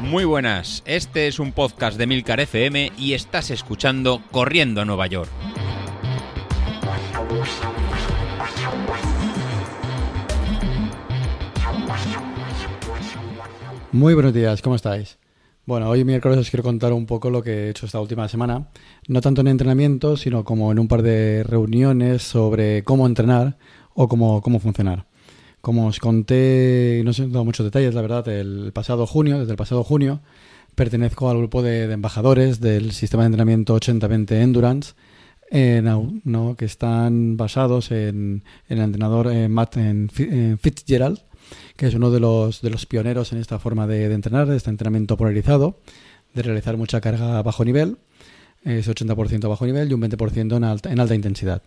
Muy buenas, este es un podcast de Milcar FM y estás escuchando Corriendo a Nueva York. Muy buenos días, ¿cómo estáis? Bueno, hoy miércoles os quiero contar un poco lo que he hecho esta última semana, no tanto en entrenamiento, sino como en un par de reuniones sobre cómo entrenar o cómo, cómo funcionar. Como os conté, no sé, dado muchos detalles, la verdad, el pasado junio, desde el pasado junio, pertenezco al grupo de, embajadores del sistema de entrenamiento 80-20 Endurance, que están basados en, el entrenador eh, Matt Fitzgerald, que es uno de los, de los pioneros en esta forma de, entrenar, de este entrenamiento polarizado, de realizar mucha carga a bajo nivel, es 80% a bajo nivel y un 20% en alta, en alta intensidad.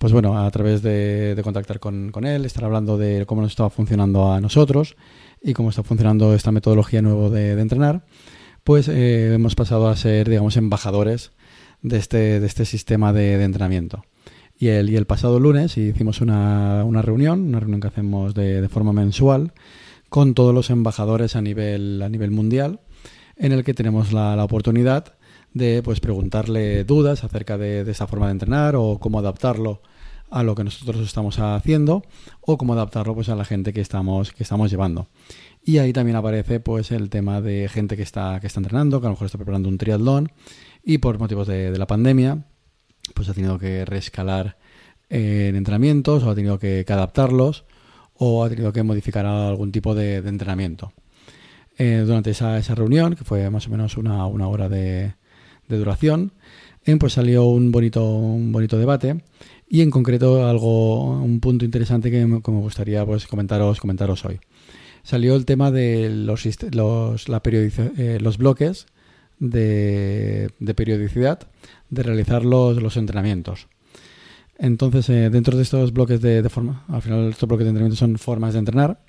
Pues bueno, a través de, contactar con, él, estar hablando de cómo nos estaba funcionando a nosotros y cómo está funcionando esta metodología nueva de, entrenar, pues eh, hemos pasado a ser, digamos, embajadores de este, de este sistema de entrenamiento. Y el, y el pasado lunes hicimos una, una reunión, una reunión que hacemos de, forma mensual, con todos los embajadores a nivel, a nivel mundial, en el que tenemos la, oportunidad de pues, preguntarle dudas acerca de, de esa forma de entrenar o cómo adaptarlo a lo que nosotros estamos haciendo o cómo adaptarlo pues a la gente que estamos que estamos llevando. Y ahí también aparece pues el tema de gente que está que está entrenando, que a lo mejor está preparando un triatlón y por motivos de, la pandemia pues ha tenido que reescalar en entrenamientos o ha tenido que, adaptarlos o ha tenido que modificar algún tipo de, entrenamiento. Eh, durante esa, esa, reunión, que fue más o menos una, hora de, duración, pues salió un bonito, un bonito debate y en concreto algo, un punto interesante que me, gustaría pues, comentaros, comentaros hoy. Salió el tema de los, los, la eh, los bloques de, de periodicidad de realizar los, los entrenamientos. Entonces, eh, dentro de estos bloques de, forma, al final estos bloques de entrenamiento son formas de entrenar,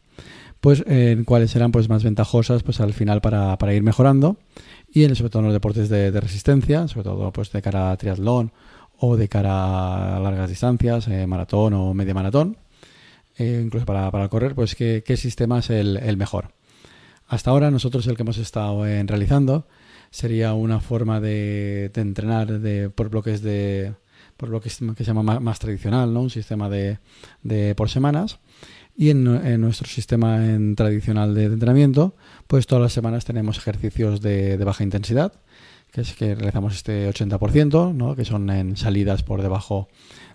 pues en cuáles serán pues más ventajosas pues al final para, para ir mejorando y en, sobre todo en los deportes de, resistencia, sobre todo pues de cara a triatlón o de cara a largas distancias, eh, maratón o media maratón, eh, incluso para, para, correr, pues qué, sistema es el, mejor. Hasta ahora nosotros el que hemos estado realizando sería una forma de, entrenar de, por bloques de por lo que, se llama más, tradicional, ¿no? un sistema de, de por semanas. Y en, nuestro sistema tradicional de entrenamiento, pues todas las semanas tenemos ejercicios de, de baja intensidad, que es que realizamos este 80%, ¿no? que son en salidas por debajo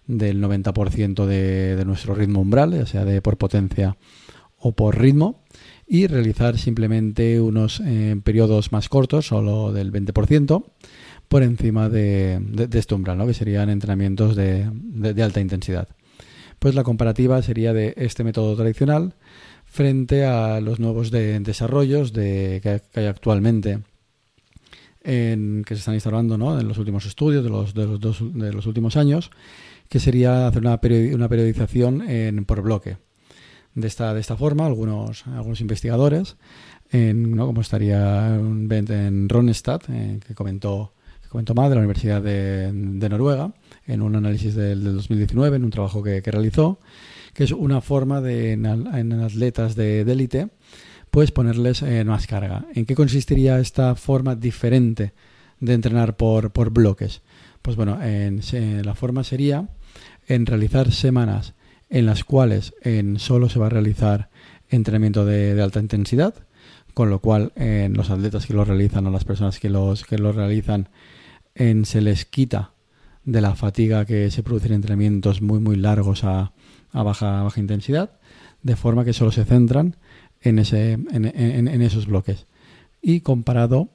del 90% de, de nuestro ritmo umbral, ya sea de por potencia o por ritmo y realizar simplemente unos eh, periodos más cortos, solo del 20%, por encima de, este umbral, ¿no? que serían entrenamientos de, alta intensidad. Pues la comparativa sería de este método tradicional frente a los nuevos desarrollos de, que, hay actualmente en, que se están instalando ¿no? en los últimos estudios de los, de los, de los últimos años, que sería hacer una, una periodización en, por bloque de esta, de esta forma algunos, algunos investigadores, en, ¿no? como estaría en Ronestad, eh, que comentó que comentó más de la Universidad de, Noruega, en un análisis del, 2019, en un trabajo que, realizó, que es una forma de en, atletas de élite, pues ponerles eh, más carga. ¿En qué consistiría esta forma diferente de entrenar por, por bloques? Pues bueno, en, la forma sería en realizar semanas en las cuales en solo se va a realizar entrenamiento de, alta intensidad, con lo cual en los atletas que lo realizan o las personas que los que lo realizan se les quita de la fatiga que se produce en entrenamientos muy muy largos a, baja, baja intensidad, de forma que solo se centran en, ese, en, esos bloques. Y comparado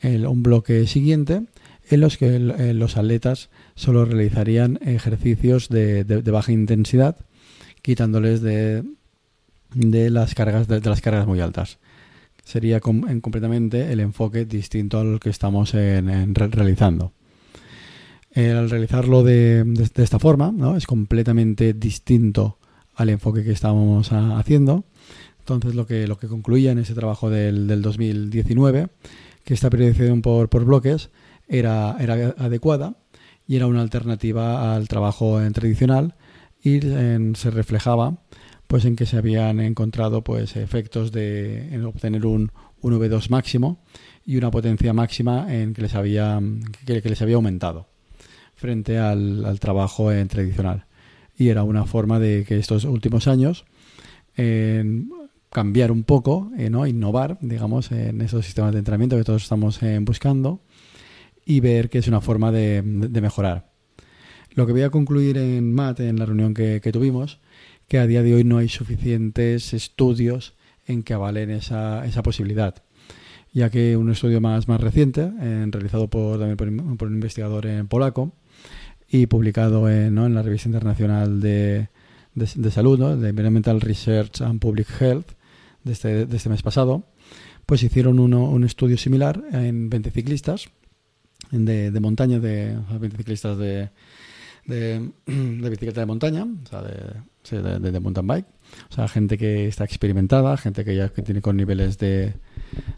el, un bloque siguiente en los que los atletas solo realizarían ejercicios de, baja intensidad, quitándoles de, de las cargas de, las cargas muy altas. Sería completamente el enfoque distinto al que estamos en, realizando. al realizarlo de, esta forma, ¿no? es completamente distinto al enfoque que estamos haciendo. Entonces, lo que, lo que concluía en ese trabajo del, del 2019, que esta periodización por, bloques era, era adecuada y era una alternativa al trabajo tradicional y se reflejaba pues en que se habían encontrado pues efectos de en obtener un, un V2 máximo y una potencia máxima en que les había que, les había aumentado frente al, trabajo en tradicional y era una forma de que estos últimos años cambiar un poco, eh, ¿no? innovar, digamos, en esos sistemas de entrenamiento que todos estamos eh, buscando y ver que es una forma de, mejorar. Lo que voy a concluir en MAT, en la reunión que, tuvimos, que a día de hoy no hay suficientes estudios en que avalen esa, esa posibilidad ya que un estudio más, reciente, realizado por, también por, un investigador en polaco y publicado en, en la revista internacional de, de, salud, de Environmental Research and Public Health, de este, de este mes pasado, pues hicieron uno, un estudio similar en 20 ciclistas de, montaña, de 20 ciclistas de, de, bicicleta de montaña, o sea, de, mountain bike, o sea, gente que está experimentada, gente que ya que tiene con niveles de,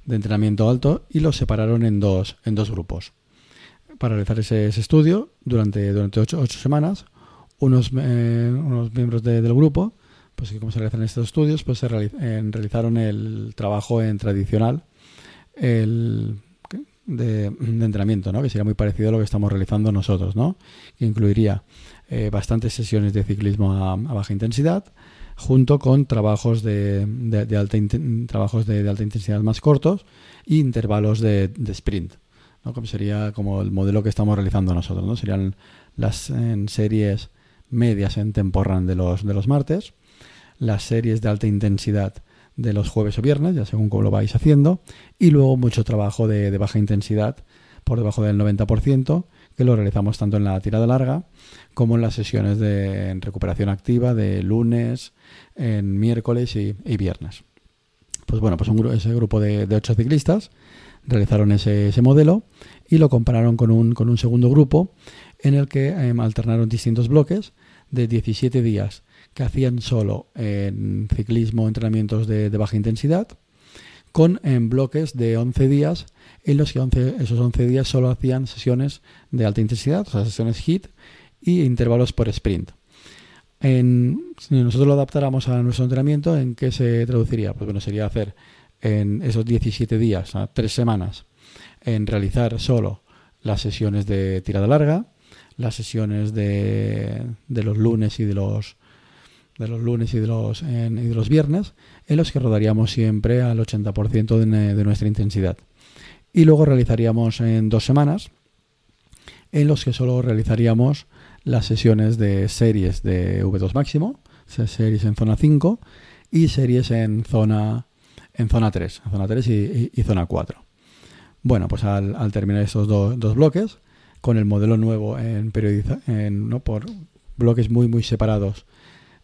de entrenamiento alto, y los separaron en dos, en dos grupos para realizar ese, estudio durante, durante ocho, ocho semanas unos, eh, unos miembros del grupo, pues que como se realizan estos estudios, pues se realizaron el trabajo en tradicional el, de, entrenamiento, ¿no? que sería muy parecido a lo que estamos realizando nosotros, ¿no? que incluiría eh, bastantes sesiones de ciclismo a, baja intensidad, junto con trabajos de, de, alta trabajos de, alta intensidad más cortos e intervalos de, sprint, ¿no? como sería como el modelo que estamos realizando nosotros, ¿no? serían las en series medias en temporran de los, de los martes, las series de alta intensidad de los jueves o viernes, ya según cómo lo vais haciendo, y luego mucho trabajo de, baja intensidad por debajo del 90%, que lo realizamos tanto en la tirada larga como en las sesiones de recuperación activa de lunes, en miércoles y, viernes. Pues bueno, pues un, ese grupo de, ocho ciclistas realizaron ese, modelo y lo compararon con un, con un segundo grupo en el que em, alternaron distintos bloques de 17 días que hacían solo en ciclismo entrenamientos de, baja intensidad, con en bloques de 11 días en los que esos 11 días solo hacían sesiones de alta intensidad, o sea, sesiones HIT y intervalos por sprint. En, si nosotros lo adaptáramos a nuestro entrenamiento, ¿en qué se traduciría? Pues bueno, sería hacer en esos 17 días, a tres semanas, en realizar solo las sesiones de tirada larga, las sesiones de, de los lunes y de los de los lunes y de los, y de los viernes, en los que rodaríamos siempre al 80% de, de, nuestra intensidad. Y luego realizaríamos en dos semanas, en los que solo realizaríamos las sesiones de series de V2 máximo, series en zona 5 y series en zona, en zona 3, zona 3 y, zona 4. Bueno, pues al, al terminar estos dos bloques, con el modelo nuevo en periodiza, en, ¿no? por bloques muy muy separados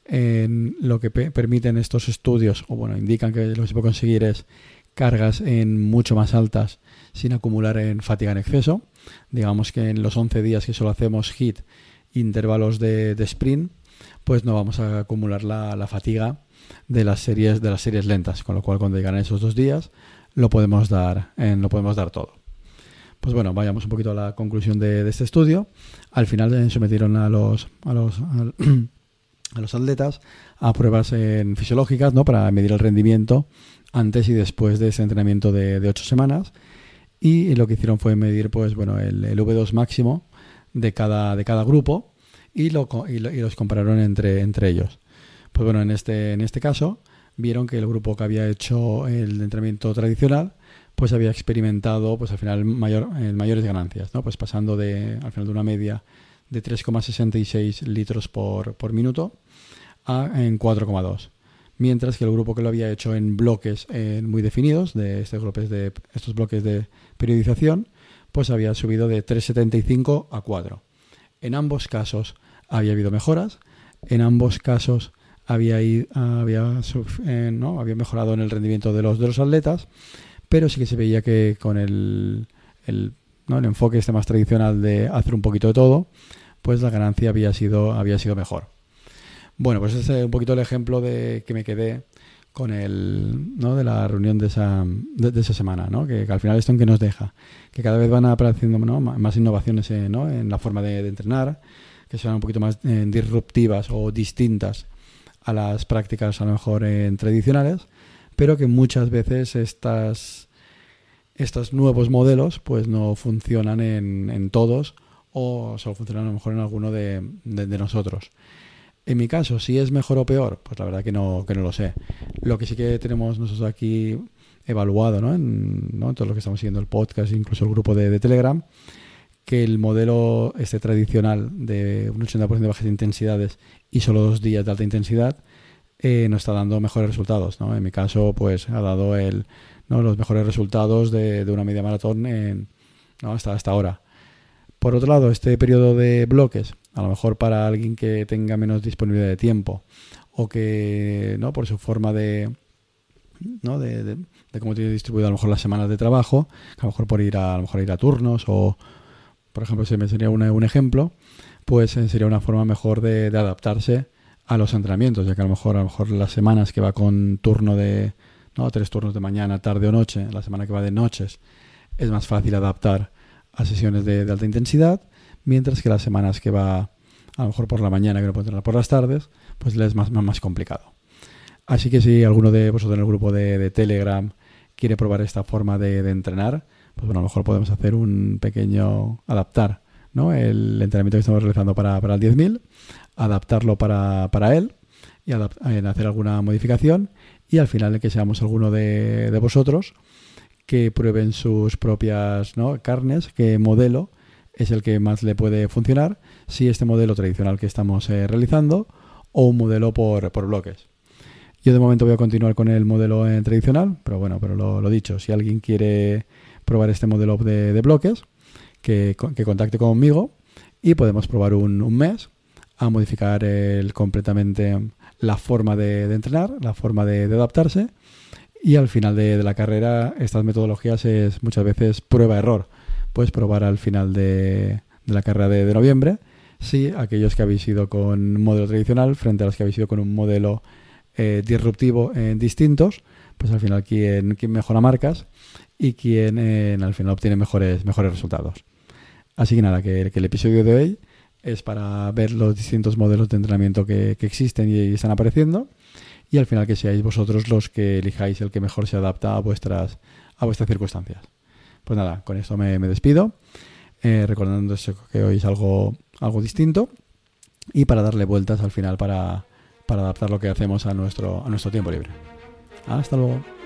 en lo que permiten estos estudios o bueno indican que lo que se puede conseguir es cargas en mucho más altas sin acumular en fatiga en exceso digamos que en los 11 días que solo hacemos hit intervalos de, sprint pues no vamos a acumular la, la, fatiga de las series de las series lentas con lo cual cuando llegan esos dos días lo podemos dar en, lo podemos dar todo pues bueno, vayamos un poquito a la conclusión de, este estudio. Al final se sometieron a los, a los, a los atletas a pruebas fisiológicas ¿no? para medir el rendimiento antes y después de ese entrenamiento de, ocho semanas. Y lo que hicieron fue medir pues, bueno, el, V2 máximo de cada, de cada grupo y, lo, y, los compararon entre, entre ellos. Pues bueno, en este, en este caso vieron que el grupo que había hecho el entrenamiento tradicional pues había experimentado pues al final mayor, eh, mayores ganancias, ¿no? Pues pasando de al final de una media de 3,66 litros por, por, minuto a en 4,2. Mientras que el grupo que lo había hecho en bloques eh, muy definidos, de, estos bloques de periodización, pues había subido de 3,75 a 4. En ambos casos había habido mejoras, en ambos casos había, había, eh, ¿no? había mejorado en el rendimiento de los, de los atletas pero sí que se veía que con el, el, ¿no? el enfoque este más tradicional de hacer un poquito de todo, pues la ganancia había sido, había sido mejor. Bueno, pues ese es un poquito el ejemplo de que me quedé con el, ¿no? de la reunión de esa, de, esa semana, ¿no? Que, al final esto en que nos deja, que cada vez van apareciendo ¿no? más innovaciones eh, ¿no? en la forma de, entrenar, que sean un poquito más eh, disruptivas o distintas a las prácticas a lo mejor en tradicionales, pero que muchas veces estas, estos nuevos modelos pues no funcionan en, en todos o solo funcionan a lo mejor en alguno de, de, nosotros. En mi caso, si es mejor o peor, pues la verdad que no, que no lo sé. Lo que sí que tenemos nosotros aquí evaluado ¿no? En, ¿no? todo lo que estamos siguiendo el podcast, incluso el grupo de, de Telegram, que el modelo este tradicional de un 80% de bajas intensidades y solo dos días de alta intensidad eh, nos está dando mejores resultados. ¿no? En mi caso, pues ha dado el, ¿no? los mejores resultados de, de una media maratón en, ¿no? hasta, hasta ahora. Por otro lado, este periodo de bloques, a lo mejor para alguien que tenga menos disponibilidad de tiempo o que, ¿no? por su forma de, ¿no? de, de, cómo tiene distribuido a lo mejor las semanas de trabajo, a lo mejor por ir a, a lo mejor ir a turnos o, por ejemplo, si me sería un ejemplo, pues eh, sería una forma mejor de, adaptarse a los entrenamientos, ya que a lo mejor a lo mejor las semanas que va con turno de no tres turnos de mañana, tarde o noche, la semana que va de noches, es más fácil adaptar a sesiones de, alta intensidad, mientras que las semanas que va a lo mejor por la mañana, que no puede entrenar por las tardes, pues le es más, más, complicado. Así que si alguno de vosotros en el grupo de, Telegram quiere probar esta forma de, de entrenar, pues bueno, a lo mejor podemos hacer un pequeño adaptar ¿no? el entrenamiento que estamos realizando para, para el 10.000, adaptarlo para, para él y hacer alguna modificación y al final que seamos alguno de, de vosotros que prueben sus propias ¿no? carnes, qué modelo es el que más le puede funcionar, si este modelo tradicional que estamos eh, realizando o un modelo por, por, bloques. Yo de momento voy a continuar con el modelo eh, tradicional, pero bueno, pero lo dicho, si alguien quiere probar este modelo de, bloques, que, contacte conmigo y podemos probar un, mes a modificar el, completamente la forma de, entrenar, la forma de, adaptarse y al final de, la carrera estas metodologías es muchas veces prueba-error. Puedes probar al final de, la carrera de, noviembre si aquellos que habéis ido con un modelo tradicional frente a los que habéis ido con un modelo eh, disruptivo en eh, distintos, pues al final quién, quién mejora marcas y quien eh, al final obtiene mejores, mejores resultados. Así que nada, que, el episodio de hoy es para ver los distintos modelos de entrenamiento que, existen y, están apareciendo y al final que seáis vosotros los que elijáis el que mejor se adapta a vuestras, a vuestras circunstancias. Pues nada, con esto me, despido, eh, recordando que hoy es algo, algo distinto y para darle vueltas al final para, para adaptar lo que hacemos a nuestro, a nuestro tiempo libre. Hasta luego.